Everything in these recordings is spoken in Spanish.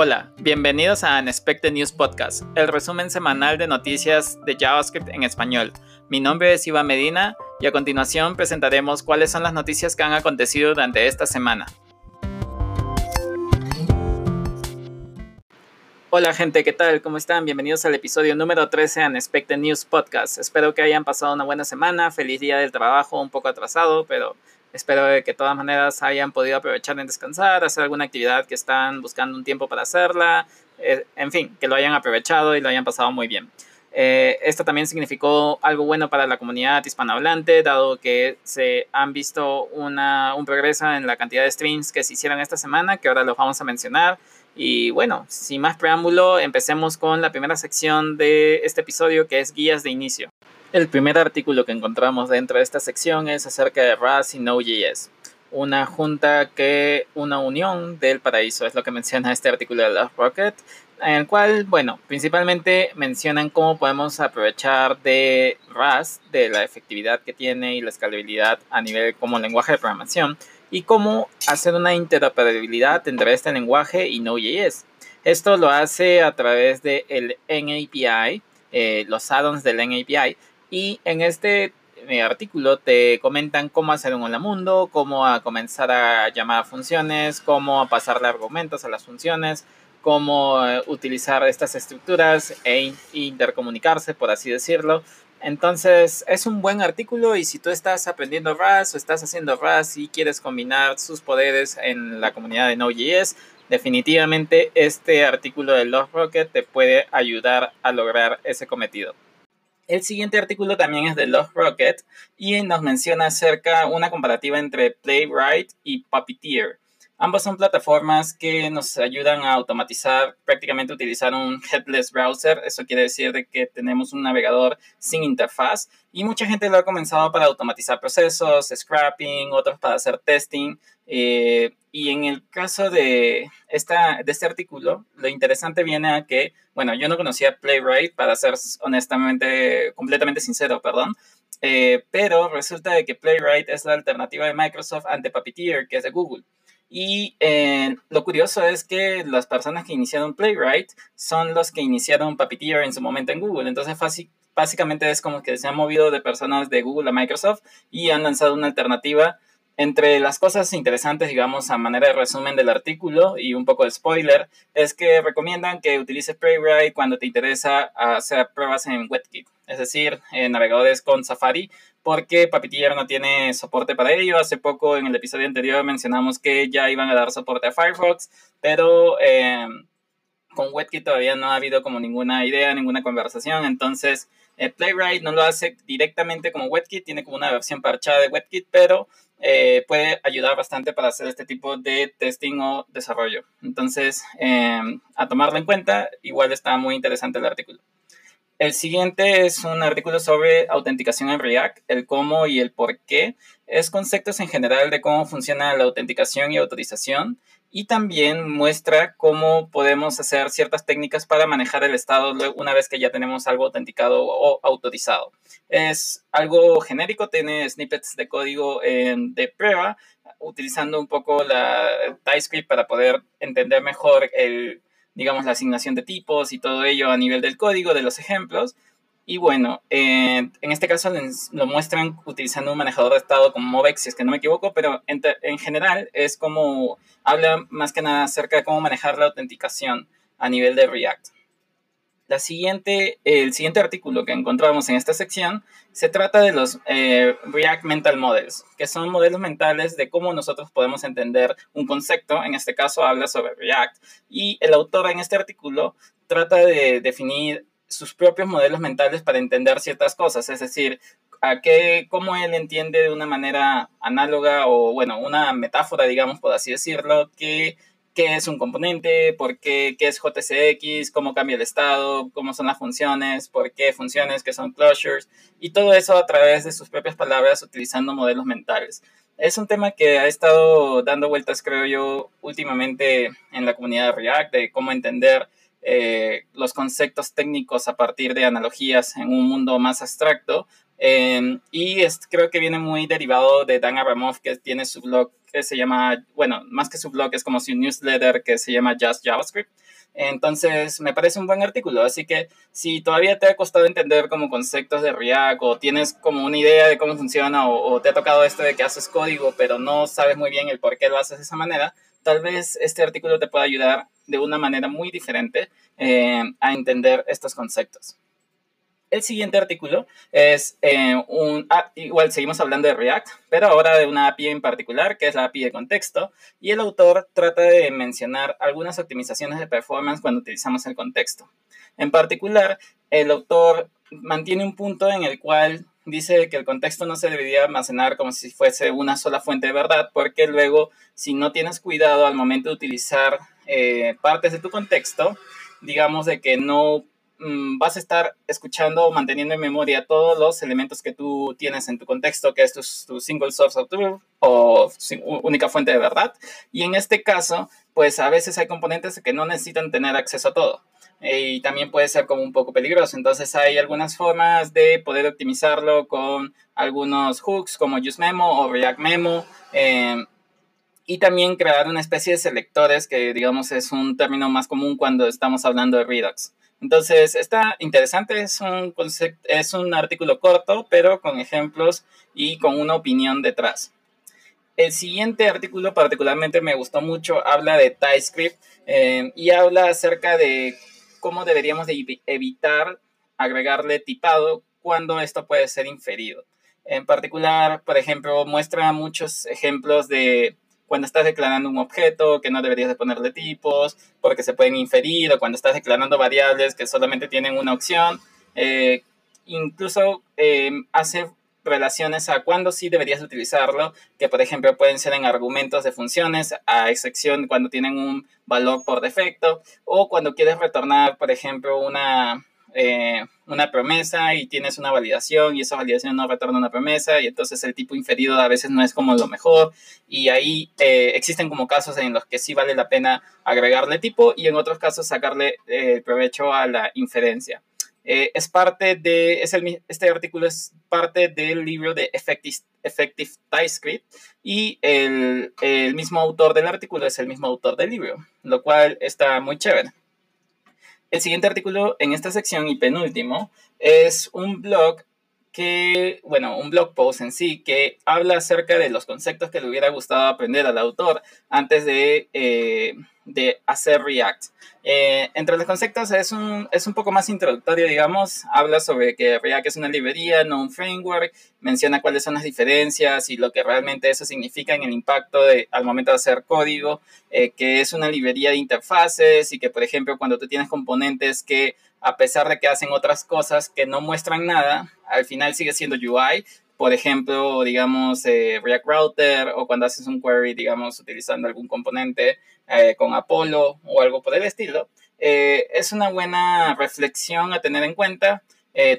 Hola, bienvenidos a Unexpected News Podcast, el resumen semanal de noticias de JavaScript en español. Mi nombre es Iván Medina y a continuación presentaremos cuáles son las noticias que han acontecido durante esta semana. Hola gente, ¿qué tal? ¿Cómo están? Bienvenidos al episodio número 13 de Unexpected News Podcast. Espero que hayan pasado una buena semana, feliz día del trabajo, un poco atrasado, pero Espero que de todas maneras hayan podido aprovechar en descansar, hacer alguna actividad que están buscando un tiempo para hacerla, eh, en fin, que lo hayan aprovechado y lo hayan pasado muy bien. Eh, esto también significó algo bueno para la comunidad hispanohablante, dado que se han visto una, un progreso en la cantidad de streams que se hicieron esta semana, que ahora los vamos a mencionar. Y bueno, sin más preámbulo, empecemos con la primera sección de este episodio, que es guías de inicio. El primer artículo que encontramos dentro de esta sección es acerca de RAS y Node.js, una junta que, una unión del paraíso, es lo que menciona este artículo de Love Rocket, en el cual, bueno, principalmente mencionan cómo podemos aprovechar de RAS, de la efectividad que tiene y la escalabilidad a nivel como lenguaje de programación, y cómo hacer una interoperabilidad entre este lenguaje y Node.js. Esto lo hace a través del el NAPI, eh, los add-ons del NAPI, y en este eh, artículo te comentan cómo hacer un hola mundo, cómo a comenzar a llamar a funciones, cómo pasarle argumentos a las funciones, cómo eh, utilizar estas estructuras e intercomunicarse, por así decirlo. Entonces es un buen artículo y si tú estás aprendiendo RAS o estás haciendo RAS y quieres combinar sus poderes en la comunidad de Node.js, definitivamente este artículo de Love Rocket te puede ayudar a lograr ese cometido. El siguiente artículo también es de Love Rocket y nos menciona acerca una comparativa entre Playwright y Puppeteer. Ambas son plataformas que nos ayudan a automatizar, prácticamente utilizar un headless browser. Eso quiere decir de que tenemos un navegador sin interfaz y mucha gente lo ha comenzado para automatizar procesos, scrapping, otros para hacer testing. Eh, y en el caso de, esta, de este artículo, lo interesante viene a que, bueno, yo no conocía Playwright, para ser honestamente, completamente sincero, perdón, eh, pero resulta de que Playwright es la alternativa de Microsoft ante Puppeteer, que es de Google. Y eh, lo curioso es que las personas que iniciaron Playwright son los que iniciaron Puppeteer en su momento en Google. Entonces, básicamente es como que se han movido de personas de Google a Microsoft y han lanzado una alternativa entre las cosas interesantes, digamos, a manera de resumen del artículo y un poco de spoiler, es que recomiendan que utilices Playwright cuando te interesa hacer pruebas en WebKit, es decir, en navegadores con Safari, porque Puppeteer no tiene soporte para ello. Hace poco, en el episodio anterior, mencionamos que ya iban a dar soporte a Firefox, pero em, con WebKit todavía no ha habido como ninguna idea, ninguna conversación, entonces eh, Playwright no lo hace directamente como WebKit, tiene como una versión parchada de WebKit, pero eh, puede ayudar bastante para hacer este tipo de testing o desarrollo. Entonces, em, a tomarlo en cuenta, igual está muy interesante el artículo. El siguiente es un artículo sobre autenticación en React, el cómo y el por qué. Es conceptos en general de cómo funciona la autenticación y autorización y también muestra cómo podemos hacer ciertas técnicas para manejar el estado una vez que ya tenemos algo autenticado o autorizado. Es algo genérico, tiene snippets de código de prueba, utilizando un poco la TypeScript para poder entender mejor el, digamos, la asignación de tipos y todo ello a nivel del código, de los ejemplos. Y bueno, en este caso lo muestran utilizando un manejador de estado como Movex, si es que no me equivoco, pero en, en, general es como, habla más que nada acerca de cómo manejar la autenticación a nivel de React. La siguiente, el siguiente artículo que encontramos en esta sección se trata de los eh, React Mental Models, que son modelos mentales de cómo nosotros podemos entender un concepto. En este caso habla sobre React. Y el autor en este artículo trata de definir sus propios modelos mentales para entender ciertas cosas, es decir, a qué, cómo él entiende de una manera análoga o, bueno, una metáfora, digamos, por así decirlo, que qué es un componente, por qué, qué es JCX, cómo cambia el estado, cómo son las funciones, por qué funciones, qué son closures, y todo eso a través de sus propias palabras utilizando modelos mentales. Es un tema que ha estado dando vueltas, creo yo, últimamente en la comunidad de React, de cómo entender eh, los conceptos técnicos a partir de analogías en un mundo más abstracto, Em, y es, creo que viene muy derivado de Dan Abramov, que tiene su blog que se llama, bueno, más que su blog, es como su newsletter que se llama Just JavaScript. Entonces, me parece un buen artículo. Así que si todavía te ha costado entender como conceptos de React o tienes como una idea de cómo funciona o, te ha tocado esto de que haces código pero no sabes muy bien el por qué lo haces de esa manera, tal vez este artículo te pueda ayudar de una manera muy diferente eh, a entender estos conceptos. El siguiente artículo es eh, un, ah, igual seguimos hablando de React, pero ahora de una API en particular, que es la API de contexto, y el autor trata de mencionar algunas optimizaciones de performance cuando utilizamos el contexto. En particular, el autor mantiene un punto en el cual dice que el contexto no se debería almacenar como si fuese una sola fuente de verdad, porque luego, si no tienes cuidado al momento de utilizar eh, partes de tu contexto, digamos de que no Mm, vas a estar escuchando o manteniendo en memoria todos los elementos que tú tienes en tu contexto, que es tu, single source of truth o única fuente de verdad. Y en este caso, pues a veces hay componentes que no necesitan tener acceso a todo. Eh, y también puede ser como un poco peligroso. Entonces hay algunas formas de poder optimizarlo con algunos hooks como UseMemo o ReactMemo. Eh, y también crear una especie de selectores que digamos es un término más común cuando estamos hablando de Redux. Entonces, está interesante, es un, es un artículo corto, pero con ejemplos y con una opinión detrás. El siguiente artículo particularmente me gustó mucho, habla de TypeScript eh, y habla acerca de cómo deberíamos de evitar agregarle tipado cuando esto puede ser inferido. En particular, por ejemplo, muestra muchos ejemplos de cuando estás declarando un objeto que no deberías de ponerle tipos porque se pueden inferir o cuando estás declarando variables que solamente tienen una opción. Eh, incluso eh, hace relaciones a cuándo sí deberías utilizarlo, que por ejemplo pueden ser en argumentos de funciones, a excepción cuando tienen un valor por defecto, o cuando quieres retornar, por ejemplo, una, eh, una promesa y tienes una validación y esa validación no retorna una promesa y entonces el tipo inferido a veces no es como lo mejor y ahí eh, existen como casos en los que sí vale la pena agregarle tipo y en otros casos sacarle eh, provecho a la inferencia. Es parte de, es el, este artículo es parte del libro de Effective, Effective TypeScript y el, el mismo autor del artículo es el mismo autor del libro, lo cual está muy chévere. El siguiente artículo en esta sección y penúltimo es un blog que, bueno, un blog post en sí que habla acerca de los conceptos que le hubiera gustado aprender al autor antes de, eh, de hacer React. Eh, entre los conceptos es un, es un poco más introductorio, digamos. Habla sobre que React es una librería, no un framework. Menciona cuáles son las diferencias y lo que realmente eso significa en el impacto de, al momento de hacer código. Eh, que es una librería de interfaces y que, por ejemplo, cuando tú tienes componentes que, a pesar de que hacen otras cosas que no muestran nada, al final sigue siendo UI, por ejemplo, digamos, eh, React Router o cuando haces un query, digamos, utilizando algún componente eh, con Apollo o algo por el estilo, eh, es una buena reflexión a tener en cuenta.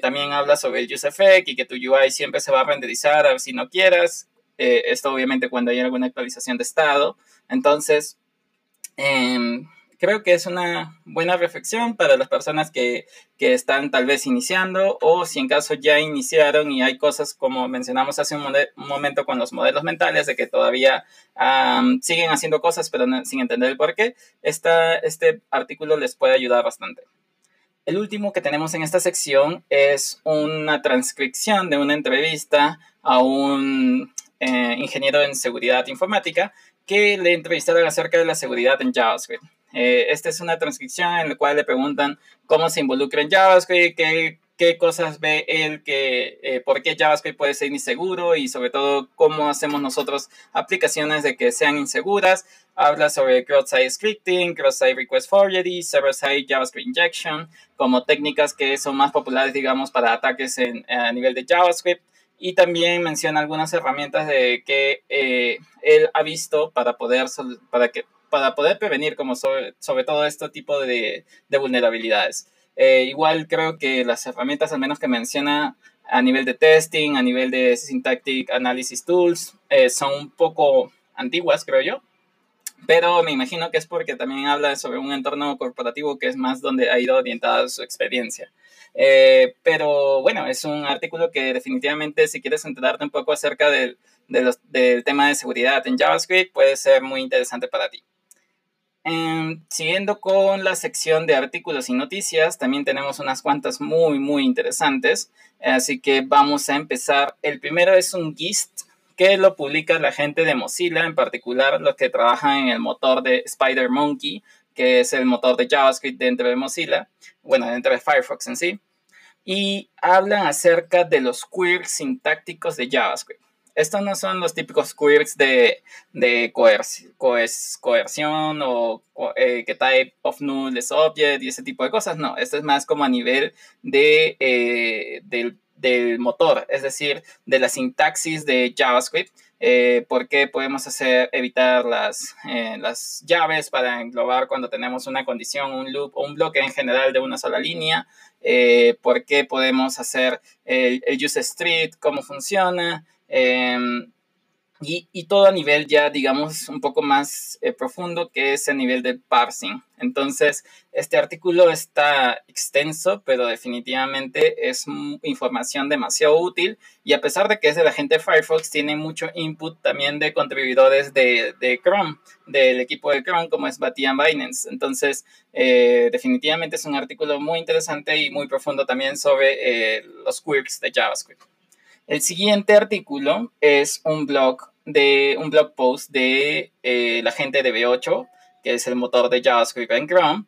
también habla sobre el UseEffect y que tu UI siempre se va a renderizar si no quieras. esto obviamente cuando hay alguna actualización de estado. Entonces, em, creo que es una buena reflexión para las personas que, que, están tal vez iniciando o si en caso ya iniciaron y hay cosas como mencionamos hace un, momento con los modelos mentales de que todavía siguen haciendo cosas pero sin entender el por qué, esta, este artículo les puede ayudar bastante. El último que tenemos en esta sección es una transcripción de una entrevista a un eh, ingeniero en seguridad informática que le entrevistaron acerca de la seguridad en JavaScript. Eh, esta es una transcripción en la cual le preguntan cómo se involucra en JavaScript, qué, qué cosas ve él, que, eh, por qué JavaScript puede ser inseguro y sobre todo cómo hacemos nosotros aplicaciones de que sean inseguras. Habla sobre cross-site scripting, cross-site request forgery, server-side JavaScript injection, como técnicas que son más populares, digamos, para ataques en, a nivel de JavaScript. Y también menciona algunas herramientas de que eh, él ha visto para poder, para que, para poder prevenir como sobre, todo este tipo de, vulnerabilidades. Eh, igual creo que las herramientas, al menos que menciona a nivel de testing, a nivel de syntactic analysis tools, eh, son un poco antiguas, creo yo. pero me imagino que es porque también habla sobre un entorno corporativo que es más donde ha ido orientada su experiencia. Eh, pero bueno, es un artículo que definitivamente si quieres enterarte un poco acerca del tema de seguridad en JavaScript puede ser muy interesante para ti. Em, siguiendo con la sección de artículos y noticias, también tenemos unas cuantas muy, muy interesantes. Así que vamos a empezar. El primero es un GIST que lo publica la gente de Mozilla, en particular los que trabajan en el motor de SpiderMonkey, que es el motor de JavaScript dentro de Mozilla, bueno, dentro de Firefox en sí. Y hablan acerca de los quirks sintácticos de JavaScript. Estos no son los típicos quirks de, de coerción o eh, que type of null is object y ese tipo de cosas. No, esto es más como a nivel de, eh, del, motor, es decir, de la sintaxis de JavaScript. Eh, ¿Por qué podemos hacer, evitar las, eh, las llaves para englobar cuando tenemos una condición, un loop o un bloque en general de una sola línea? ¿Por qué podemos hacer el, el use street? ¿Cómo funciona? Em, y, todo a nivel ya, digamos, un poco más eh, profundo, que es a nivel de parsing. Entonces, este artículo está extenso, pero definitivamente es información demasiado útil. Y a pesar de que es de la gente de Firefox, tiene mucho input también de contribuidores de, de Chrome, del equipo de Chrome, como es Batian Binance. Entonces, eh, definitivamente es un artículo muy interesante y muy profundo también sobre eh, los quirks de JavaScript. El siguiente artículo es un blog de un blog post de eh, la gente de V8, que es el motor de JavaScript en Chrome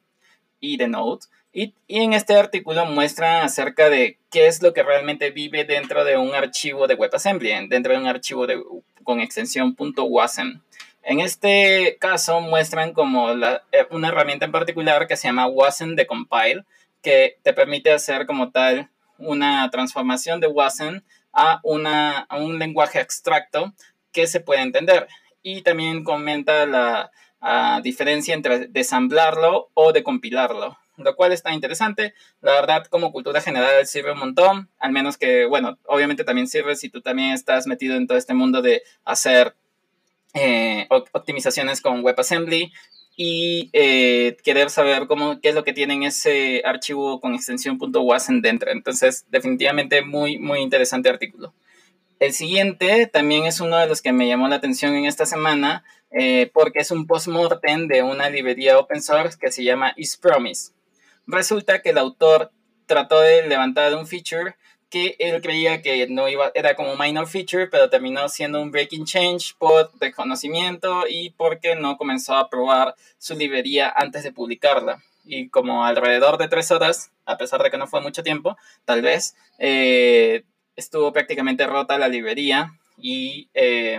y de Node. Y, en este artículo muestra acerca de qué es lo que realmente vive dentro de un archivo de WebAssembly, dentro de un archivo con extensión .wasm. En este caso muestran como eh, una herramienta en particular que se llama wasm de compile, que te permite hacer como tal una transformación de wasm a, una, un lenguaje abstracto que se puede entender. Y también comenta la diferencia entre desamblarlo o decompilarlo, lo cual está interesante. La verdad, como cultura general sirve un montón, al menos que, bueno, obviamente también sirve si tú también estás metido en todo este mundo de hacer eh, optimizaciones con WebAssembly y eh, querer saber cómo, qué es lo que tiene ese archivo con extensión .wasm dentro. Entonces, definitivamente muy, muy interesante artículo. El siguiente también es uno de los que me llamó la atención en esta semana eh, porque es un post-mortem de una librería open source que se llama isPromise. Resulta que el autor trató de levantar un feature que él creía que no iba, era como minor feature, pero terminó siendo un breaking change por desconocimiento y porque no comenzó a probar su librería antes de publicarla. Y como alrededor de tres horas, a pesar de que no fue mucho tiempo, tal vez, eh, estuvo prácticamente rota la librería y eh,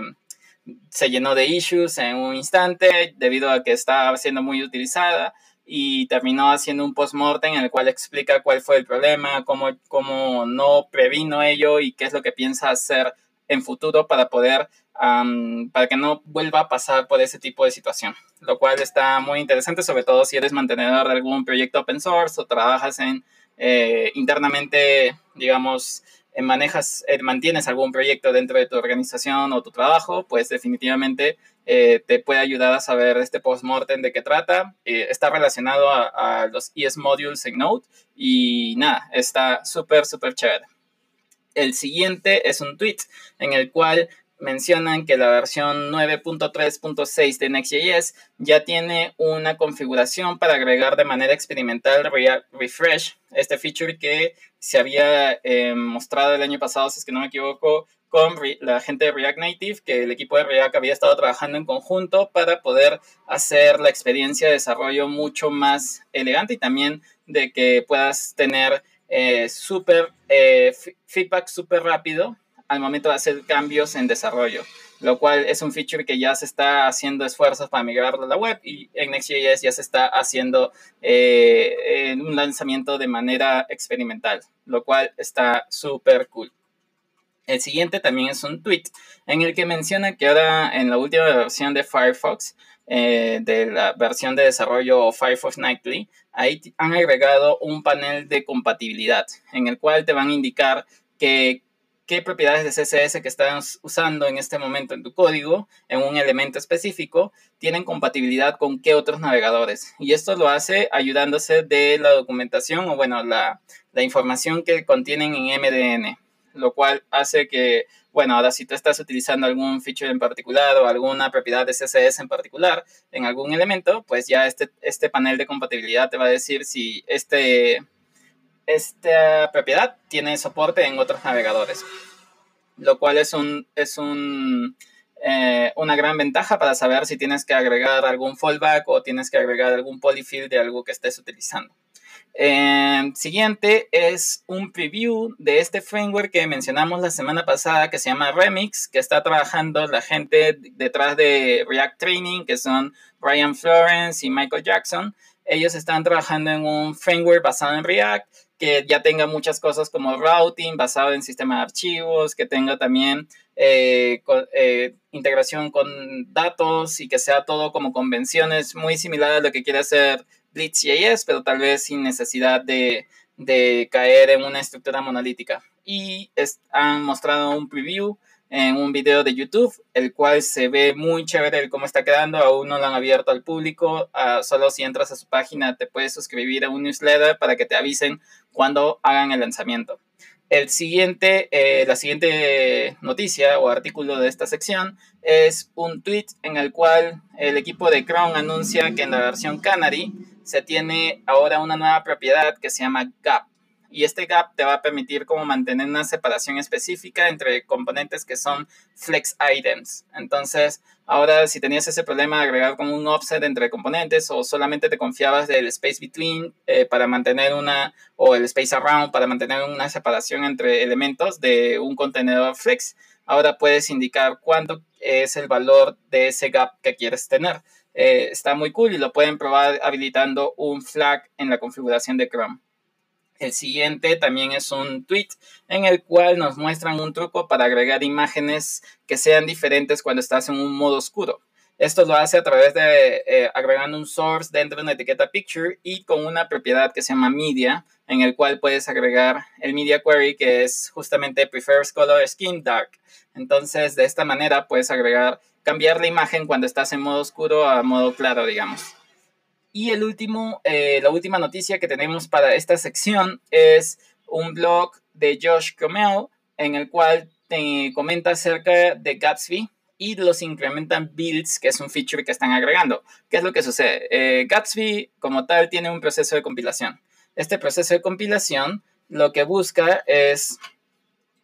se llenó de issues en un instante debido a que estaba siendo muy utilizada y terminó haciendo un post-mortem en el cual explica cuál fue el problema, cómo, cómo no previno ello y qué es lo que piensa hacer en futuro para poder, para que no vuelva a pasar por ese tipo de situación. Lo cual está muy interesante, sobre todo si eres mantenedor de algún proyecto open source o trabajas en eh, internamente, digamos, manejas, eh, mantienes algún proyecto dentro de tu organización o tu trabajo, pues definitivamente eh, te puede ayudar a saber este post-mortem de qué trata. Eh, está relacionado a, los ES modules en Node y nada, está súper, súper chévere. El siguiente es un tweet en el cual mencionan que la versión 9.3.6 de Next.js ya tiene una configuración para agregar de manera experimental React Refresh, este feature que se había eh, mostrado el año pasado, si es que no me equivoco, con la gente de React Native, que el equipo de React había estado trabajando en conjunto para poder hacer la experiencia de desarrollo mucho más elegante y también de que puedas tener eh, eh, feedback súper rápido al momento de hacer cambios en desarrollo, lo cual es un feature que ya se está haciendo esfuerzos para migrar a la web y en Next.js ya se está haciendo eh, un lanzamiento de manera experimental, lo cual está súper cool. El siguiente también es un tweet en el que menciona que ahora en la última versión de Firefox, eh, de la versión de desarrollo Firefox Nightly, ahí han agregado un panel de compatibilidad en el cual te van a indicar que qué propiedades de CSS que estás usando en este momento en tu código, en un elemento específico, tienen compatibilidad con qué otros navegadores. Y esto lo hace ayudándose de la documentación o, bueno, la, la información que contienen en MDN, lo cual hace que, bueno, ahora si tú estás utilizando algún feature en particular o alguna propiedad de CSS en particular en algún elemento, pues ya este, este panel de compatibilidad te va a decir si este esta propiedad tiene soporte en otros navegadores, lo cual es, un, es un, eh, una gran ventaja para saber si tienes que agregar algún fallback o tienes que agregar algún polyfill de algo que estés utilizando. Eh, siguiente es un preview de este framework que mencionamos la semana pasada que se llama Remix, que está trabajando la gente detrás de React Training, que son Brian Florence y Michael Jackson. Ellos están trabajando en un framework basado en React que ya tenga muchas cosas como routing basado en sistema de archivos, que tenga también eh, eh, integración con datos y que sea todo como convenciones muy similar a lo que quiere hacer Blitz.js, pero tal vez sin necesidad de, de caer en una estructura monolítica. Y han mostrado un preview en un video de YouTube, el cual se ve muy chévere cómo está quedando. Aún no lo han abierto al público. Uh, solo si entras a su página te puedes suscribir a un newsletter para que te avisen cuando hagan el lanzamiento. El siguiente, eh, la siguiente noticia o artículo de esta sección es un tweet en el cual el equipo de Chrome anuncia que en la versión Canary se tiene ahora una nueva propiedad que se llama Gap y este gap te va a permitir como mantener una separación específica entre componentes que son flex items. Entonces, ahora si tenías ese problema de agregar como un offset entre componentes o solamente te confiabas del space between eh, para mantener una, o el space around para mantener una separación entre elementos de un contenedor flex, ahora puedes indicar cuánto es el valor de ese gap que quieres tener. Eh, está muy cool y lo pueden probar habilitando un flag en la configuración de Chrome. El siguiente también es un tweet en el cual nos muestran un truco para agregar imágenes que sean diferentes cuando estás en un modo oscuro. Esto lo hace a través de eh, agregando un source dentro de una etiqueta picture y con una propiedad que se llama media, en el cual puedes agregar el media query que es justamente prefers color skin dark. Entonces, de esta manera puedes agregar, cambiar la imagen cuando estás en modo oscuro a modo claro, digamos. Y el último, eh, la última noticia que tenemos para esta sección es un blog de Josh Comel en el cual te comenta acerca de Gatsby y los incrementan builds, que es un feature que están agregando. ¿Qué es lo que sucede? Eh, Gatsby como tal tiene un proceso de compilación. Este proceso de compilación lo que busca es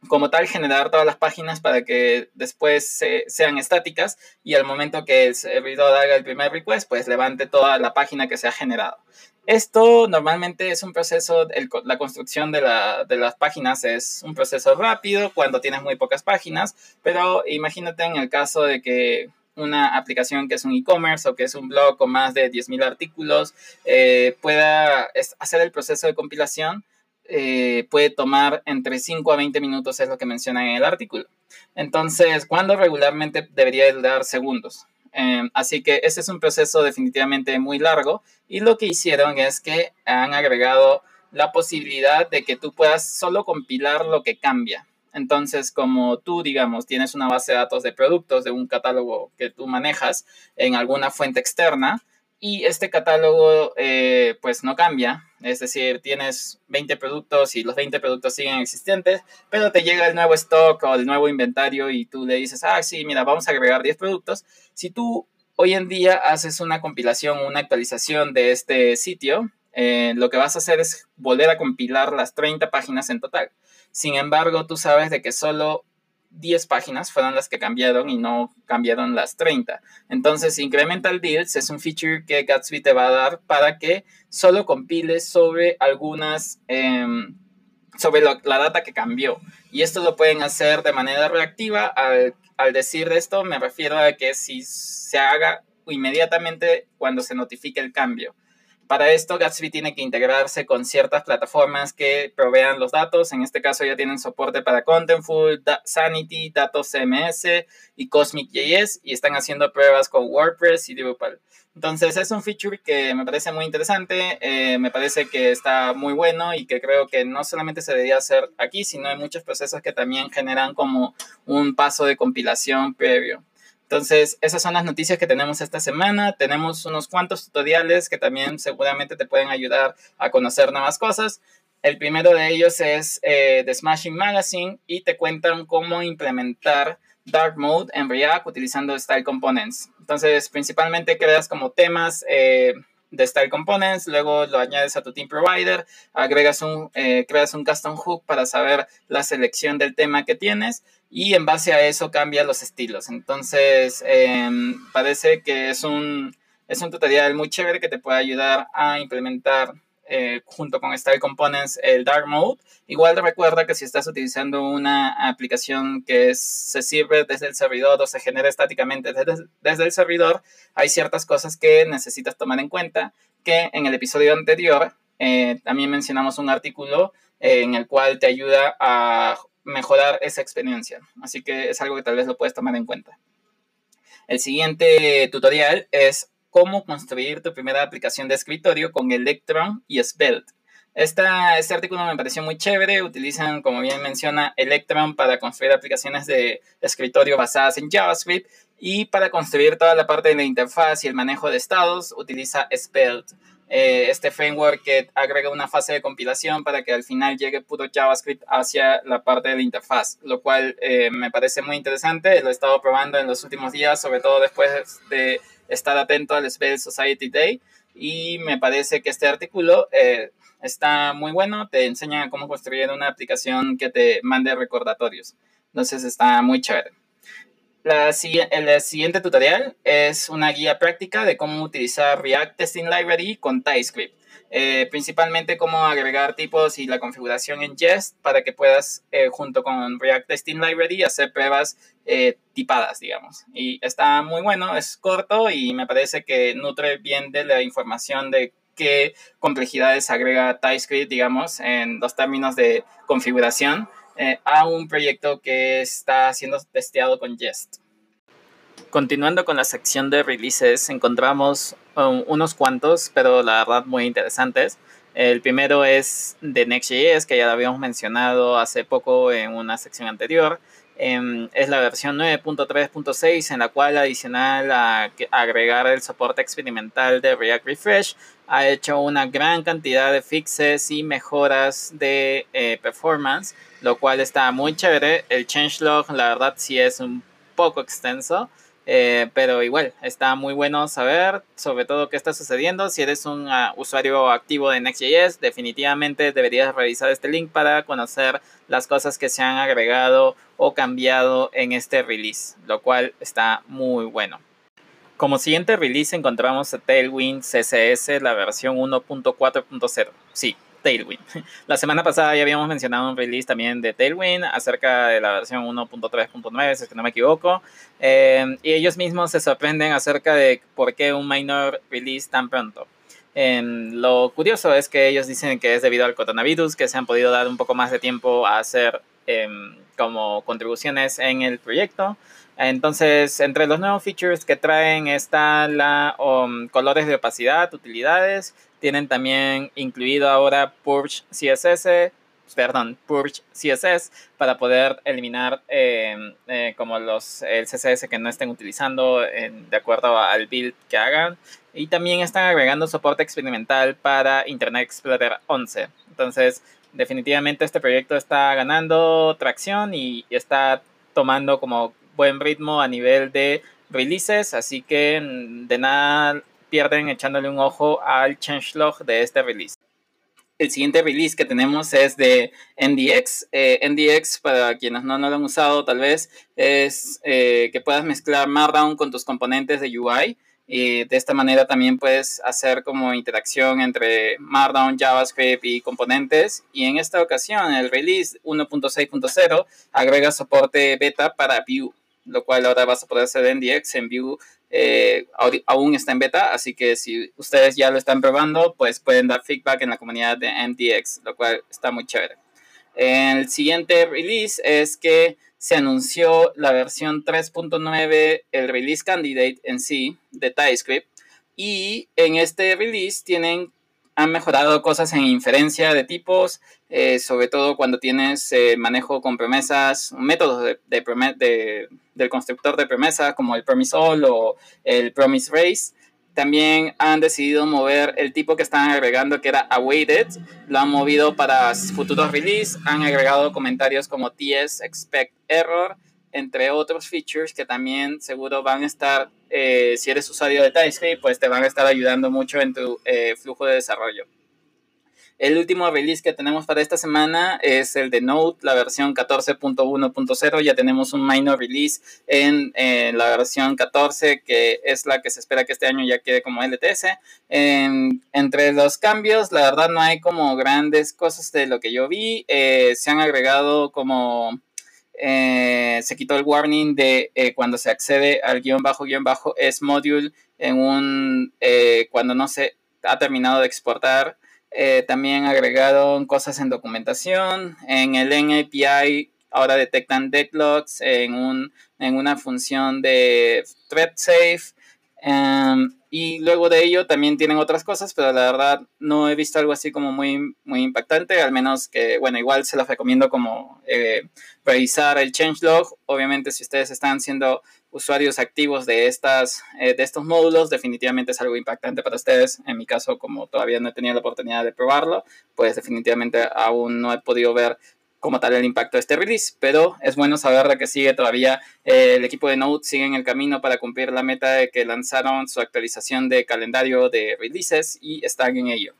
como tal generar todas las páginas para que después sean estáticas y al momento que el servidor haga el primer request, pues levante toda la página que se ha generado. Esto normalmente es un proceso, la construcción de, de, las páginas es un proceso rápido cuando tienes muy pocas páginas, pero imagínate en el caso de que una aplicación que es un e-commerce o que es un blog con más de 10.000 artículos eh, pueda hacer el proceso de compilación eh, puede tomar entre 5 a 20 minutos, es lo que menciona en el artículo. Entonces, cuando regularmente debería durar segundos. Em, así que ese es un proceso definitivamente muy largo y lo que hicieron es que han agregado la posibilidad de que tú puedas solo compilar lo que cambia. Entonces, como tú, digamos, tienes una base de datos de productos de un catálogo que tú manejas en alguna fuente externa, y este catálogo eh, pues no cambia, es decir, tienes 20 productos y los 20 productos siguen existentes, pero te llega el nuevo stock o el nuevo inventario y tú le dices, ah, sí, mira, vamos a agregar 10 productos. Si tú hoy en día haces una compilación, una actualización de este sitio, eh, lo que vas a hacer es volver a compilar las 30 páginas en total. Sin embargo, tú sabes de que solo 10 páginas fueron las que cambiaron y no cambiaron las 30. Entonces, Incremental Deals es un feature que Gatsby te va a dar para que solo compiles sobre algunas, em, sobre la data que cambió. Y esto lo pueden hacer de manera reactiva. Al, al decir esto, me refiero a que si se haga inmediatamente cuando se notifique el cambio. Para esto, Gatsby tiene que integrarse con ciertas plataformas que provean los datos. En este caso ya tienen soporte para Contentful, Sanity, Datos CMS y Cosmic.js y están haciendo pruebas con WordPress y Drupal. Entonces es un feature que me parece muy interesante, eh, me parece que está muy bueno y que creo que no solamente se debería hacer aquí, sino en muchos procesos que también generan como un paso de compilación previo. Entonces, esas son las noticias que tenemos esta semana. Tenemos unos cuantos tutoriales que también seguramente te pueden ayudar a conocer nuevas cosas. El primero de ellos es eh, The Smashing Magazine y te cuentan cómo implementar Dark Mode en React utilizando Style Components. Entonces, principalmente creas como temas eh, de Style Components, luego lo añades a tu Team Provider, agregas un, eh, creas un custom hook para saber la selección del tema que tienes y en base a eso cambia los estilos. Entonces, em, parece que es un, es un tutorial muy chévere que te puede ayudar a implementar eh, junto con Style Components el Dark Mode. Igual recuerda que si estás utilizando una aplicación que se sirve desde el servidor o se genera estáticamente desde, desde el servidor, hay ciertas cosas que necesitas tomar en cuenta que en el episodio anterior eh, también mencionamos un artículo eh, en el cual te ayuda a mejorar esa experiencia. Así que es algo que tal vez lo puedes tomar en cuenta. El siguiente tutorial es cómo construir tu primera aplicación de escritorio con Electron y Svelte. Esta, este artículo me pareció muy chévere. Utilizan, como bien menciona, Electron para construir aplicaciones de escritorio basadas en JavaScript y para construir toda la parte de la interfaz y el manejo de estados utiliza Svelte. Eh, este framework que agrega una fase de compilación para que al final llegue puro JavaScript hacia la parte de la interfaz, lo cual eh, me parece muy interesante. Lo he estado probando en los últimos días, sobre todo después de estar atento al Spell Society Day y me parece que este artículo eh, está muy bueno, te enseña cómo construir una aplicación que te mande recordatorios. Entonces está muy chévere. La, el siguiente tutorial es una guía práctica de cómo utilizar React Testing Library con TypeScript. Eh, principalmente cómo agregar tipos y la configuración en Jest para que puedas, eh, junto con React Testing Library, hacer pruebas eh, tipadas, digamos. Y está muy bueno, es corto y me parece que nutre bien de la información de qué complejidades agrega TypeScript, digamos, en los términos de configuración a un proyecto que está siendo testeado con Jest. Continuando con la sección de releases, encontramos um, unos cuantos, pero la verdad muy interesantes. El primero es de Next.js, que ya lo habíamos mencionado hace poco en una sección anterior. Em, es la versión 9.3.6 en la cual adicional a, agregar el soporte experimental de React Refresh ha hecho una gran cantidad de fixes y mejoras de eh, performance, lo cual está muy chévere. El changelog la verdad sí es un poco extenso, eh, pero igual, está muy bueno saber sobre todo qué está sucediendo. Si eres un ah, usuario activo de Next.js, definitivamente deberías revisar este link para conocer las cosas que se han agregado o cambiado en este release, lo cual está muy bueno. Como siguiente release encontramos a Tailwind CSS, la versión 1.4.0. Sí, Tailwind. La semana pasada ya habíamos mencionado un release también de Tailwind acerca de la versión 1.3.9, si es que no me equivoco. Eh, y ellos mismos se sorprenden acerca de por qué un minor release tan pronto. Eh, lo curioso es que ellos dicen que es debido al coronavirus, que se han podido dar un poco más de tiempo a hacer eh, como contribuciones en el proyecto. Entonces, entre los nuevos features que traen está la um, colores de opacidad, utilidades. Tienen también incluido ahora Purge CSS, perdón, Purge CSS para poder eliminar em, eh, como los el CSS que no estén utilizando de acuerdo al build que hagan. Y también están agregando soporte experimental para Internet Explorer 11. Entonces, definitivamente este proyecto está ganando tracción y está tomando como buen ritmo a nivel de releases, así que de nada pierden echándole un ojo al changelog de este release. El siguiente release que tenemos es de NDX. Eh, NDX, para quienes no, no, lo han usado tal vez, es eh, que puedas mezclar Markdown con tus componentes de UI. Y de esta manera también puedes hacer como interacción entre Markdown, JavaScript y componentes. Y en esta ocasión, el release 1.6.0 agrega soporte beta para Vue lo cual ahora vas a poder hacer NDX en Vue eh, aún está en beta, así que si ustedes ya lo están probando, pues pueden dar feedback en la comunidad de MTX, lo cual está muy chévere. El siguiente release es que se anunció la versión 3.9, el release candidate en sí de TypeScript, y en este release tienen han mejorado cosas en inferencia de tipos, eh, sobre todo cuando tienes eh, manejo con promesas, métodos de, de, del constructor de promesas como el promise all o el promise race. También han decidido mover el tipo que estaban agregando, que era awaited, lo han movido para futuros release, han agregado comentarios como TS expect error, entre otros features que también seguro van a estar, eh, si eres usuario de TypeScript, pues te van a estar ayudando mucho en tu eh, flujo de desarrollo. El último release que tenemos para esta semana es el de Node, la versión 14.1.0. Ya tenemos un minor release en, la versión 14, que es la que se espera que este año ya quede como LTS. entre los cambios, la verdad no hay como grandes cosas de lo que yo vi. Eh, se han agregado como eh, se quitó el warning de eh, cuando se accede al guion bajo guion bajo es module en un eh, cuando no se ha terminado de exportar. también agregaron cosas en documentación. En el NAPI ahora detectan deadlocks en, un, en una función de thread safe. Em, y luego de ello también tienen otras cosas, pero la verdad no he visto algo así como muy, muy impactante, al menos que, bueno, igual se los recomiendo como eh, revisar el changelog. Obviamente si ustedes están siendo usuarios activos de, estas, eh, de estos módulos, definitivamente es algo impactante para ustedes. En mi caso, como todavía no he tenido la oportunidad de probarlo, pues definitivamente aún no he podido ver como tal el impacto de este release, pero es bueno saber que sigue todavía eh, el equipo de Node sigue en el camino para cumplir la meta de que lanzaron su actualización de calendario de releases y están en ello.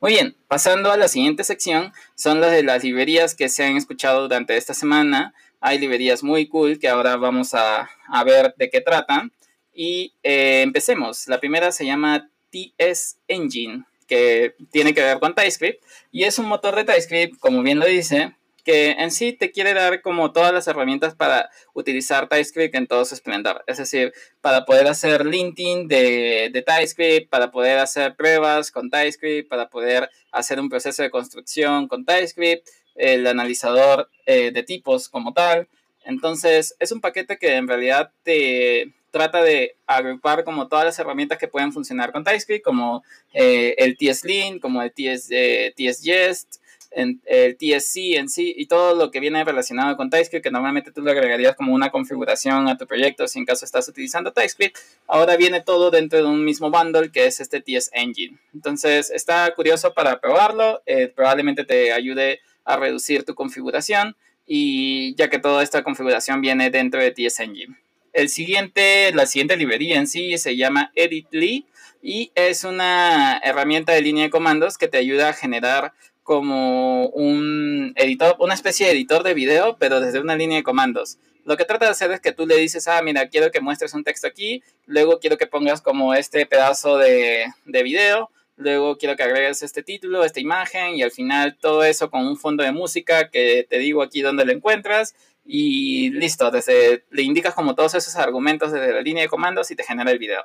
Muy bien, pasando a la siguiente sección, son las de las librerías que se han escuchado durante esta semana. Hay librerías muy cool que ahora vamos a, ver de qué tratan. Y eh, empecemos. La primera se llama TS Engine que tiene que ver con TypeScript y es un motor de TypeScript, como bien lo dice, que en sí te quiere dar como todas las herramientas para utilizar TypeScript en todo su esplendor. Es decir, para poder hacer linting de, de TypeScript, para poder hacer pruebas con TypeScript, para poder hacer un proceso de construcción con TypeScript, el analizador eh, de tipos como tal. Entonces, es un paquete que en realidad te, trata de agrupar como todas las herramientas que pueden funcionar con TypeScript, como eh, el TSLint, como el TS, eh, TSGest, el TSC en sí y todo lo que viene relacionado con TypeScript, que normalmente tú le agregarías como una configuración a tu proyecto si en caso estás utilizando TypeScript. Ahora viene todo dentro de un mismo bundle que es este TS Engine. Entonces está curioso para probarlo, eh, probablemente te ayude a reducir tu configuración y ya que toda esta configuración viene dentro de TS Engine. El siguiente, la siguiente librería en sí se llama Editly y es una herramienta de línea de comandos que te ayuda a generar como un editor, una especie de editor de video, pero desde una línea de comandos. Lo que trata de hacer es que tú le dices, ah, mira, quiero que muestres un texto aquí, luego quiero que pongas como este pedazo de, de video, luego quiero que agregues este título, esta imagen y al final todo eso con un fondo de música que te digo aquí dónde lo encuentras y listo, desde, le indicas como todos esos argumentos desde la línea de comandos y te genera el video.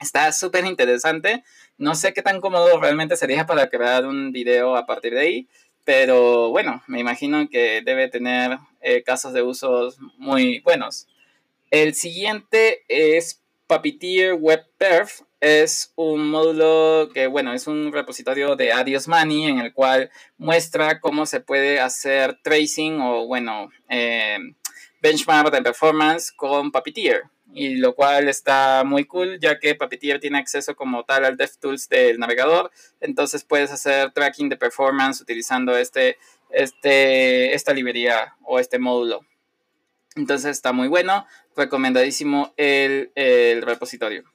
Está súper interesante. No sé qué tan cómodo realmente sería para crear un video a partir de ahí, pero bueno, me imagino que debe tener eh, casos de usos muy buenos. El siguiente es Puppeteer Web Perf es un módulo que, bueno, es un repositorio de Adios Money en el cual muestra cómo se puede hacer tracing o, bueno, eh, benchmark de performance con Puppeteer. Y lo cual está muy cool, ya que Puppeteer tiene acceso como tal al DevTools del navegador. Entonces puedes hacer tracking de performance utilizando este, este, esta librería o este módulo. Entonces está muy bueno, recomendadísimo el, el repositorio.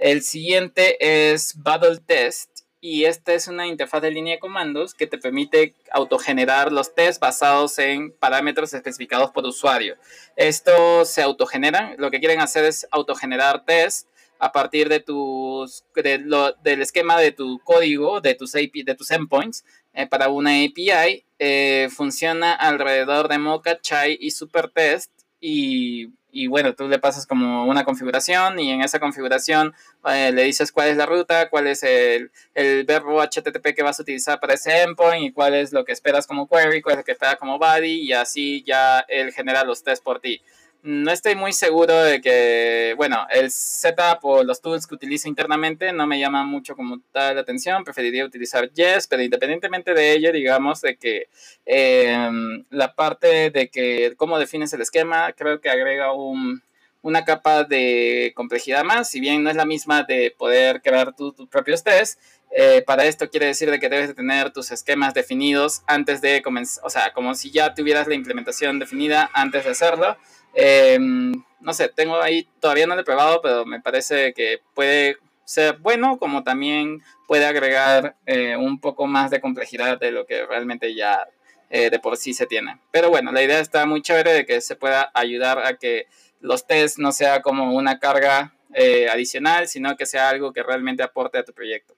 El siguiente es Battle Test y esta es una interfaz de línea de comandos que te permite autogenerar los tests basados en parámetros especificados por usuario. Esto se autogenera, lo que quieren hacer es autogenerar tests a partir de tus, del esquema de tu código, de tus, de tus endpoints, eh, para una API. Eh, funciona alrededor de Mocha, Chai y Supertest y y bueno, tú le pasas como una configuración y en esa configuración eh, le dices cuál es la ruta, cuál es el, el, verbo HTTP que vas a utilizar para ese endpoint y cuál es lo que esperas como query, cuál es lo que esperas como body y así ya él genera los tests por ti no estoy muy seguro de que, bueno, el setup o los tools que utilizo internamente no me llaman mucho como tal la atención. Preferiría utilizar Yes, pero independientemente de ello, digamos de que em, la parte de que cómo defines el esquema, creo que agrega un, una capa de complejidad más, si bien no es la misma de poder crear tus propios tests. Eh, para esto quiere decir de que debes de tener tus esquemas definidos antes de comenzar, o sea, como si ya tuvieras la implementación definida antes de hacerlo. Em, no sé, tengo ahí, todavía no lo he probado, pero me parece que puede ser bueno, como también puede agregar eh, un poco más de complejidad de lo que realmente ya eh, de por sí se tiene. Pero bueno, la idea está muy chévere de que se pueda ayudar a que los tests no sea como una carga eh, adicional, sino que sea algo que realmente aporte a tu proyecto.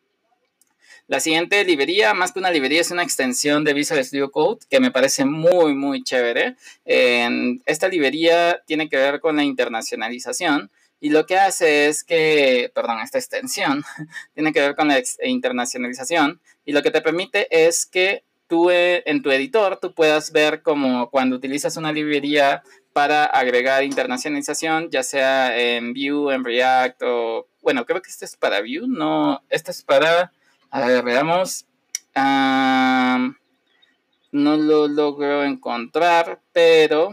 La siguiente librería, más que una librería, es una extensión de Visual Studio Code que me parece muy, muy chévere. esta librería tiene que ver con la internacionalización y lo que hace es que, perdón, esta extensión tiene que ver con la internacionalización y lo que te permite es que tú eh, en tu editor tú puedas ver como cuando utilizas una librería para agregar internacionalización, ya sea en Vue, en React o, bueno, creo que este es para Vue, no, este es para a ver, veamos. no lo logro encontrar, pero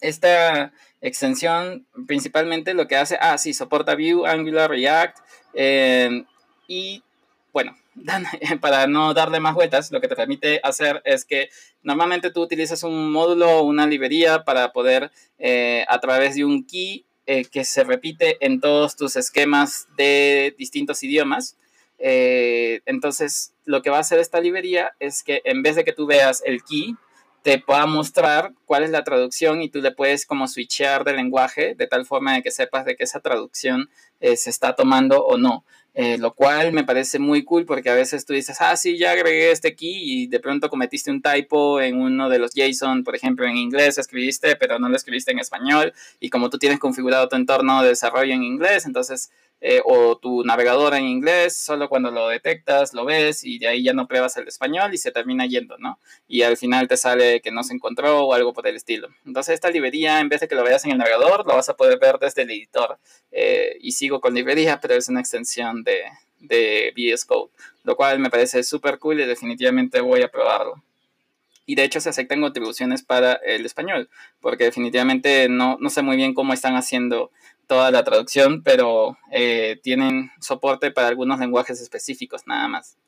esta extensión principalmente lo que hace, ah, sí, soporta Vue, Angular, React, em, y bueno, para no darle más vueltas, lo que te permite hacer es que normalmente tú utilizas un módulo o una librería para poder, eh, a través de un key eh, que se repite en todos tus esquemas de distintos idiomas, eh, entonces, lo que va a hacer esta librería es que en vez de que tú veas el key, te pueda mostrar cuál es la traducción y tú le puedes como switchear de lenguaje de tal forma de que sepas de que esa traducción eh, se está tomando o no. Eh, lo cual me parece muy cool porque a veces tú dices, ah, sí, ya agregué este key y de pronto cometiste un typo en uno de los JSON, por ejemplo, en inglés escribiste, pero no lo escribiste en español y como tú tienes configurado tu entorno de desarrollo en inglés, entonces eh, o tu navegador en inglés, solo cuando lo detectas, lo ves y de ahí ya no pruebas el español y se termina yendo, ¿no? Y al final te sale que no se encontró o algo por el estilo. Entonces esta librería, en vez de que lo veas en el navegador, lo vas a poder ver desde el editor. Eh, y sigo con librería, pero es una extensión de, de VS Code, lo cual me parece súper cool y definitivamente voy a probarlo y de hecho se aceptan contribuciones para el español, porque definitivamente no, no, sé muy bien cómo están haciendo toda la traducción, pero eh, tienen soporte para algunos lenguajes específicos nada más.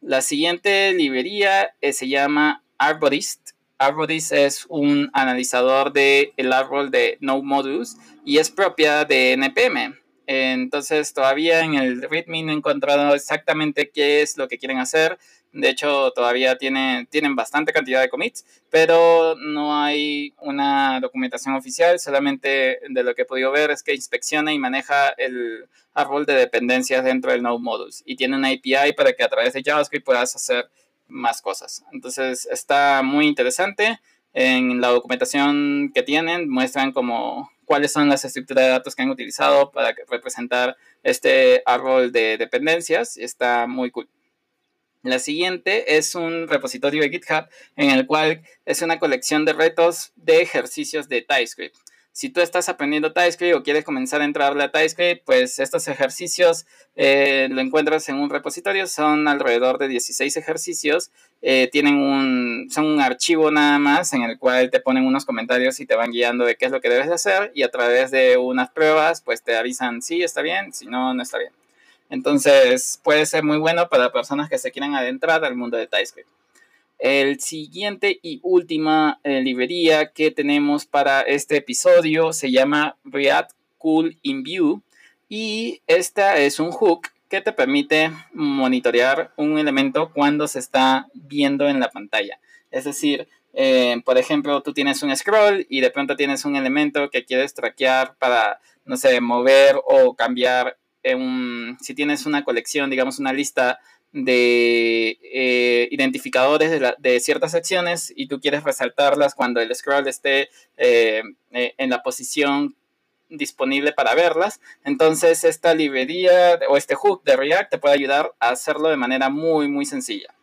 La siguiente librería eh, se llama Arborist. Arborist es un analizador del el árbol de Node Modules y es propia de NPM. Entonces todavía en el README no he encontrado exactamente qué es lo que quieren hacer. De hecho, todavía tienen, tienen bastante cantidad de commits, pero no hay una documentación oficial. Solamente de lo que he podido ver es que inspecciona y maneja el árbol de dependencias dentro del Node Modules y tiene una API para que a través de JavaScript puedas hacer más cosas. Entonces, está muy interesante. En la documentación que tienen muestran como cuáles son las estructuras de datos que han utilizado para representar este árbol de dependencias. Está muy cool. La siguiente es un repositorio de GitHub en el cual es una colección de retos de ejercicios de TypeScript. Si tú estás aprendiendo TypeScript o quieres comenzar a entrarle a TypeScript, pues estos ejercicios eh, lo encuentras en un repositorio, son alrededor de 16 ejercicios, eh, tienen un, son un archivo nada más en el cual te ponen unos comentarios y te van guiando de qué es lo que debes hacer y a través de unas pruebas pues te avisan si está bien, si no, no está bien. Entonces puede ser muy bueno para personas que se quieran adentrar al mundo de TypeScript. El siguiente y última eh, librería que tenemos para este episodio se llama React Cool in View y esta es un hook que te permite monitorear un elemento cuando se está viendo en la pantalla. Es decir, eh, por ejemplo, tú tienes un scroll y de pronto tienes un elemento que quieres traquear para, no sé, mover o cambiar si tienes una colección, digamos una lista de eh, identificadores de, ciertas secciones y tú quieres resaltarlas cuando el scroll esté eh, eh, en la posición disponible para verlas. Entonces esta librería o este hook de React te puede ayudar a hacerlo de manera muy, muy sencilla.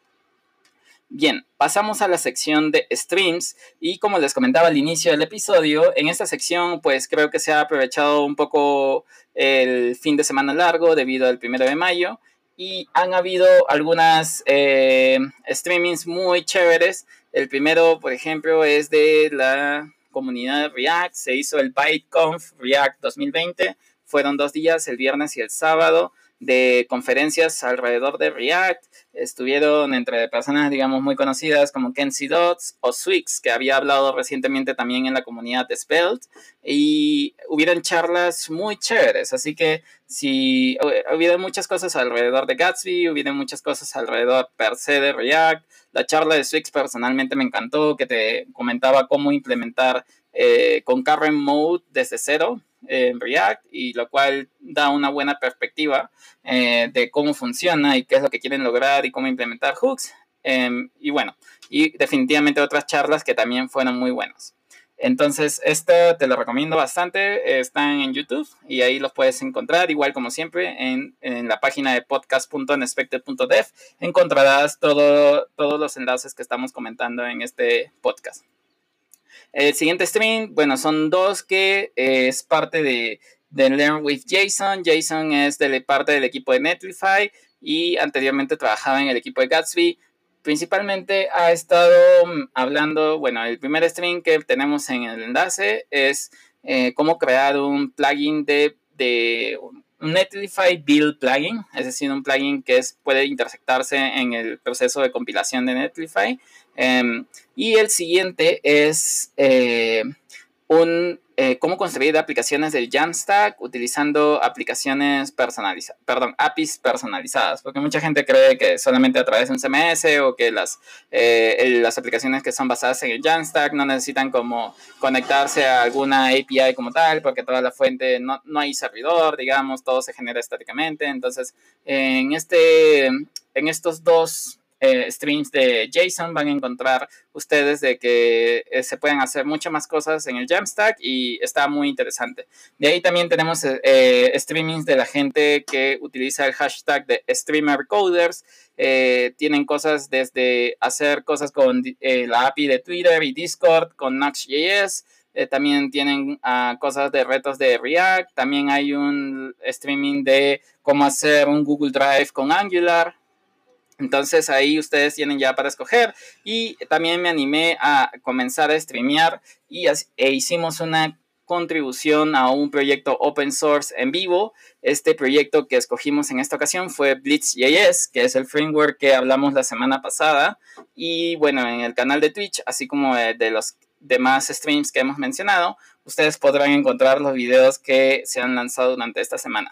Bien, pasamos a la sección de streams y como les comentaba al inicio del episodio, en esta sección pues creo que se ha aprovechado un poco el fin de semana largo debido al primero de mayo y han habido algunas eh, streamings muy chéveres. El primero, por ejemplo, es de la comunidad React. Se hizo el ByteConf React 2020. Fueron dos días, el viernes y el sábado de conferencias alrededor de React. Estuvieron entre personas, digamos, muy conocidas como Kenzie Dots o Swix, que había hablado recientemente también en la comunidad de Spelt. Y hubieron charlas muy chéveres. Así que si hubieron muchas cosas alrededor de Gatsby, hubieron muchas cosas alrededor per se de React. La charla de Swix personalmente me encantó, que te comentaba cómo implementar eh, con Current Mode desde cero en React y lo cual da una buena perspectiva eh, de cómo funciona y qué es lo que quieren lograr y cómo implementar hooks. Em, y bueno, y definitivamente otras charlas que también fueron muy buenas. Entonces, esta te lo recomiendo bastante. Están en YouTube y ahí los puedes encontrar. Igual como siempre, en, en la página de podcast.unexpected.dev encontrarás todo, todos los enlaces que estamos comentando en este podcast. El siguiente stream, bueno, son dos que eh, es parte de, de, Learn with Jason. Jason es de parte del equipo de Netlify y anteriormente trabajaba en el equipo de Gatsby. Principalmente ha estado mm, hablando, bueno, el primer stream que tenemos en el enlace es eh, cómo crear un plugin de, de Netlify Build plugin, es decir, un plugin que es, puede intersectarse en el proceso de compilación de Netlify. Em, y el siguiente es eh, un eh, cómo construir aplicaciones del Jamstack utilizando aplicaciones personalizadas, perdón, APIs personalizadas, porque mucha gente cree que solamente a través de un CMS o que las, eh, las aplicaciones que son basadas en el Jamstack no necesitan como conectarse a alguna API como tal, porque toda la fuente no, no hay servidor, digamos, todo se genera estáticamente. Entonces, en, este, en estos dos eh, streams de JSON van a encontrar ustedes de que eh, se pueden hacer muchas más cosas en el Jamstack y está muy interesante. De ahí también tenemos eh, streamings de la gente que utiliza el hashtag de streamer coders. tienen cosas desde hacer cosas con la API de Twitter y Discord con Nuxt.js. también tienen ah, cosas de retos de React. También hay un streaming de cómo hacer un Google Drive con Angular. Entonces ahí ustedes tienen ya para escoger y también me animé a comenzar a streamear y e hicimos una contribución a un proyecto open source en vivo. Este proyecto que escogimos en esta ocasión fue Blitz.js, que es el framework que hablamos la semana pasada. Y bueno, en el canal de Twitch, así como de los demás streams que hemos mencionado, ustedes podrán encontrar los videos que se han lanzado durante esta semana.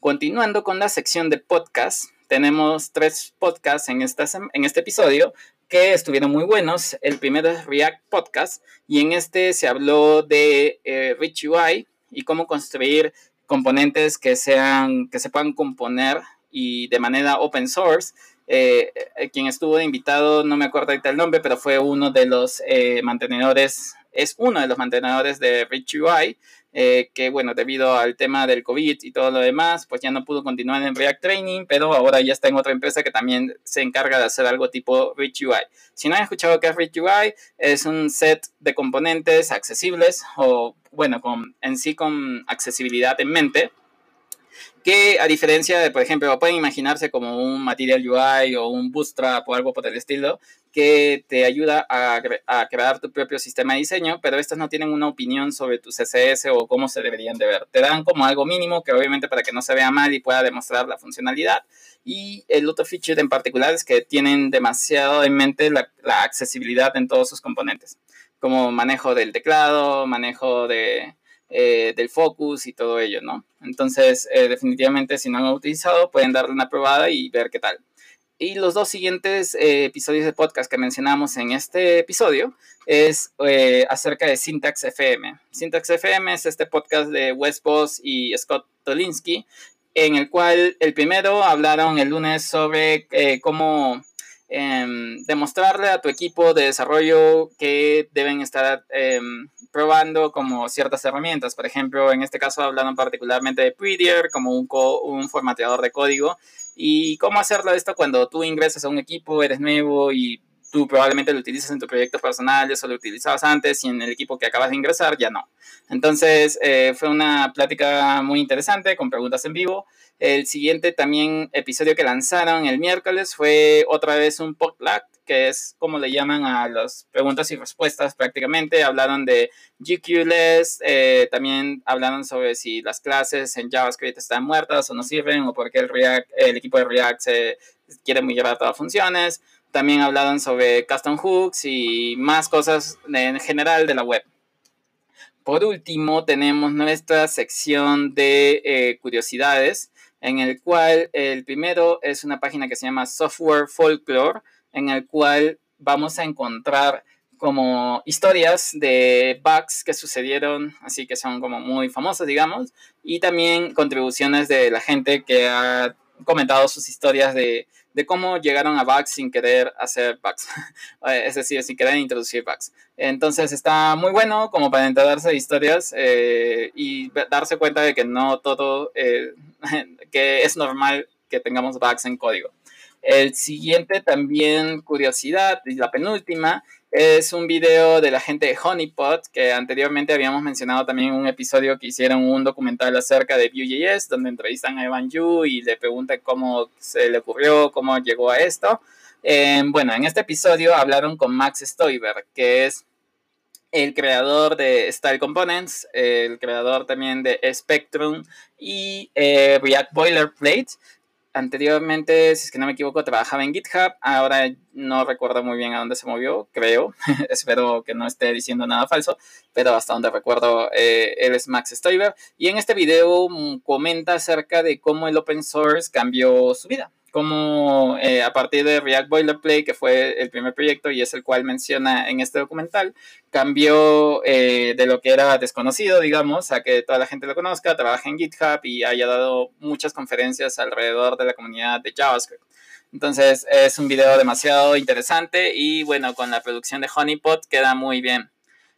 Continuando con la sección de podcast, tenemos tres podcasts en, esta, en este episodio que estuvieron muy buenos. El primero es React Podcast y en este se habló de eh, Rich UI y cómo construir componentes que, sean, que se puedan componer y de manera open source. Eh, eh, quien estuvo invitado, no me acuerdo ahorita el nombre, pero fue uno de los mantenedores, es uno de los mantenedores de Rich UI. Eh, que bueno, debido al tema del COVID y todo lo demás, pues ya no pudo continuar en React Training, pero ahora ya está en otra empresa que también se encarga de hacer algo tipo Rich UI. Si no han escuchado qué es Rich UI, es un set de componentes accesibles o bueno, con, en sí con accesibilidad en mente, que a diferencia de, por ejemplo, pueden imaginarse como un Material UI o un Bootstrap o algo por el estilo, que te ayuda a, crear tu propio sistema de diseño, pero estas no tienen una opinión sobre tu CSS o cómo se deberían de ver. Te dan como algo mínimo que obviamente para que no se vea mal y pueda demostrar la funcionalidad. Y el otro feature en particular es que tienen demasiado en mente la, accesibilidad en todos sus componentes, como manejo del teclado, manejo eh, del focus y todo ello, ¿no? Entonces, eh, definitivamente, si no han utilizado, pueden darle una probada y ver qué tal. Y los dos siguientes eh, episodios de podcast que mencionamos en este episodio es acerca de Syntax FM. Syntax FM es este podcast de Wes Boss y Scott Tolinsky en el cual el primero hablaron el lunes sobre eh, cómo em, demostrarle a tu equipo de desarrollo que deben estar em, probando como ciertas herramientas. Por ejemplo, en este caso hablaron particularmente de Prettier como un, un formateador de código y cómo hacerlo esto cuando tú ingresas a un equipo, eres nuevo y tú probablemente lo utilizas en tu proyecto personal, eso lo utilizabas antes y en el equipo que acabas de ingresar ya no. Entonces eh, fue una plática muy interesante con preguntas en vivo. El siguiente también episodio que lanzaron el miércoles fue otra vez un potluck, que es como le llaman a las preguntas y respuestas prácticamente. Hablaron de GQLess, eh, también hablaron sobre si las clases en JavaScript están muertas o no sirven, o por qué el, equipo de React se quiere migrar todas funciones. También hablaron sobre custom hooks y más cosas en general de la web. Por último, tenemos nuestra sección de eh, curiosidades, en el cual el primero es una página que se llama Software Folklore, en el cual vamos a encontrar como historias de bugs que sucedieron, así que son como muy famosas, digamos, y también contribuciones de la gente que ha comentado sus historias de cómo llegaron a bugs sin querer hacer bugs, eh, es decir, sin querer introducir bugs. Entonces está muy bueno como para enterarse de historias eh, y darse cuenta de que no todo, eh, que es normal que tengamos bugs en código. El siguiente también curiosidad, y la penúltima, es un video de la gente de Honeypot, que anteriormente habíamos mencionado también en un episodio que hicieron un documental acerca de Vue.js, donde entrevistan a Evan Yu y le preguntan cómo se le ocurrió, cómo llegó a esto. Bueno, en este episodio hablaron con Max Stoiber, que es el creador de Style Components, el creador también de Spectrum y eh, React Boilerplate anteriormente, si es que no me equivoco, trabajaba en GitHub. Ahora no recuerdo muy bien a dónde se movió, creo. Espero que no esté diciendo nada falso, pero hasta donde recuerdo, eh, Max Stoiber. Y en este video mm, comenta acerca de cómo el open source cambió su vida como eh, a partir de React Boilerplate, que fue el primer proyecto y es el cual menciona en este documental, cambió eh, de lo que era desconocido, digamos, a que toda la gente lo conozca, trabaja en GitHub y haya dado muchas conferencias alrededor de la comunidad de JavaScript. Entonces es un video demasiado interesante y bueno, con la producción de Honeypot queda muy bien.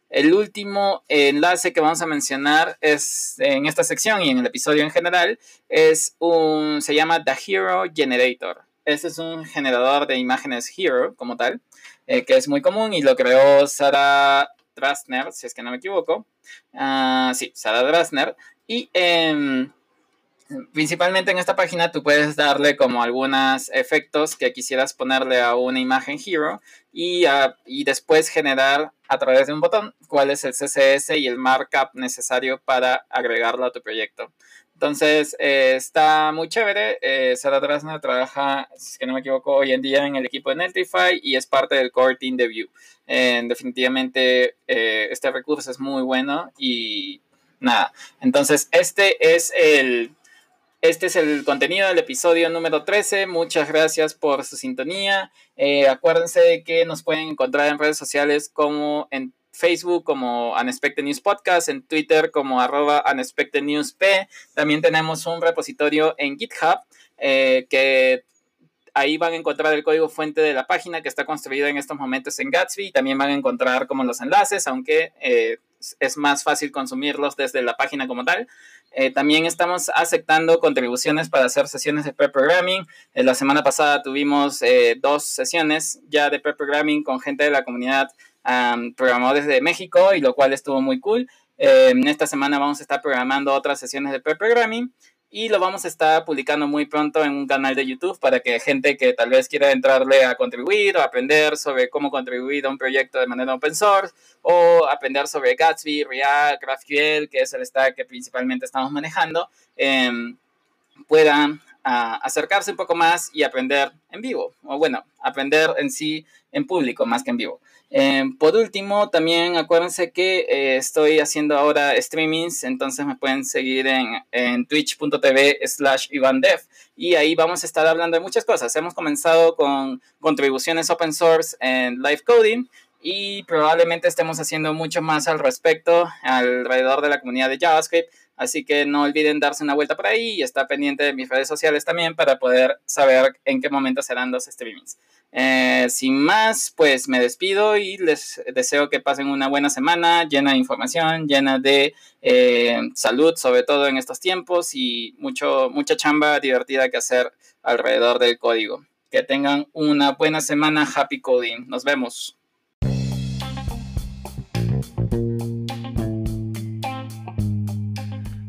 El último enlace que vamos a mencionar es en esta sección y en el episodio en general es un se llama The Hero Generator. Este es un generador de imágenes Hero como tal, eh, que es muy común y lo creó Sarah Drasner, si es que no me equivoco. Uh, sí, Sarah Drasner. Y eh, principalmente en esta página tú puedes darle como algunos efectos que quisieras ponerle a una imagen hero y, y después generar a través de un botón cuál es el CSS y el markup necesario para agregarlo a tu proyecto. Entonces eh, está muy chévere. Eh, Sara Drasna trabaja, si que no me equivoco, hoy en día en el equipo de Netlify y es parte del core team de Vue. definitivamente eh, este recurso es muy bueno y nada. Entonces este es el este es el contenido del episodio número 13. Muchas gracias por su sintonía. Eh, acuérdense que nos pueden encontrar en redes sociales como en Facebook como Unexpected News Podcast, en Twitter como arroba Unexpected News P. También tenemos un repositorio en GitHub eh, que ahí van a encontrar el código fuente de la página que está construida en estos momentos en Gatsby. También van a encontrar como los enlaces, aunque eh, es más fácil consumirlos desde la página como tal. Eh, también estamos aceptando contribuciones para hacer sesiones de pre-programming. Eh, la semana pasada tuvimos eh, dos sesiones ya de pre-programming con gente de la comunidad programadores de México, y lo cual estuvo muy cool. esta semana vamos a estar programando otras sesiones de pre-programming y lo vamos a estar publicando muy pronto en un canal de YouTube para que gente que tal vez quiera entrarle a contribuir o aprender sobre cómo contribuir a un proyecto de manera open source o aprender sobre Gatsby, React, GraphQL, que es el stack que principalmente estamos manejando, em, puedan acercarse un poco más y aprender en vivo, o bueno, aprender en sí en público más que en vivo. Em, por último, también acuérdense que eh, estoy haciendo ahora streamings, entonces me pueden seguir en, en twitch.tv slash ivandev y ahí vamos a estar hablando de muchas cosas. Hemos comenzado con contribuciones open source en live coding y probablemente estemos haciendo mucho más al respecto alrededor de la comunidad de JavaScript Así que no olviden darse una vuelta por ahí y estar pendiente de mis redes sociales también para poder saber en qué momento serán los streamings. Eh, sin más, pues me despido y les deseo que pasen una buena semana llena de información, llena de eh, salud, sobre todo en estos tiempos, y mucho, mucha chamba divertida que hacer alrededor del código. Que tengan una buena semana. Happy Coding. Nos vemos.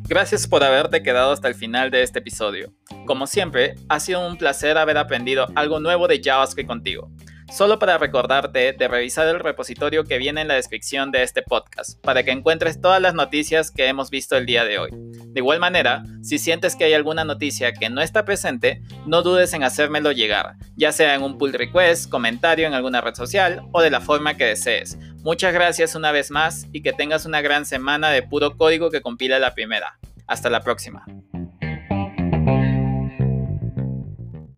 Gracias por haberte quedado hasta el final de este episodio. Como siempre, ha sido un placer haber aprendido algo nuevo de JavaScript contigo. Solo para recordarte de revisar el repositorio que viene en la descripción de este podcast, para que encuentres todas las noticias que hemos visto el día de hoy. De igual manera, si sientes que hay alguna noticia que no está presente, no dudes en hacérmelo llegar, ya sea en un pull request, comentario en alguna red social o de la forma que desees. Muchas gracias una vez más y que tengas una gran semana de puro código que compila la primera. Hasta la próxima.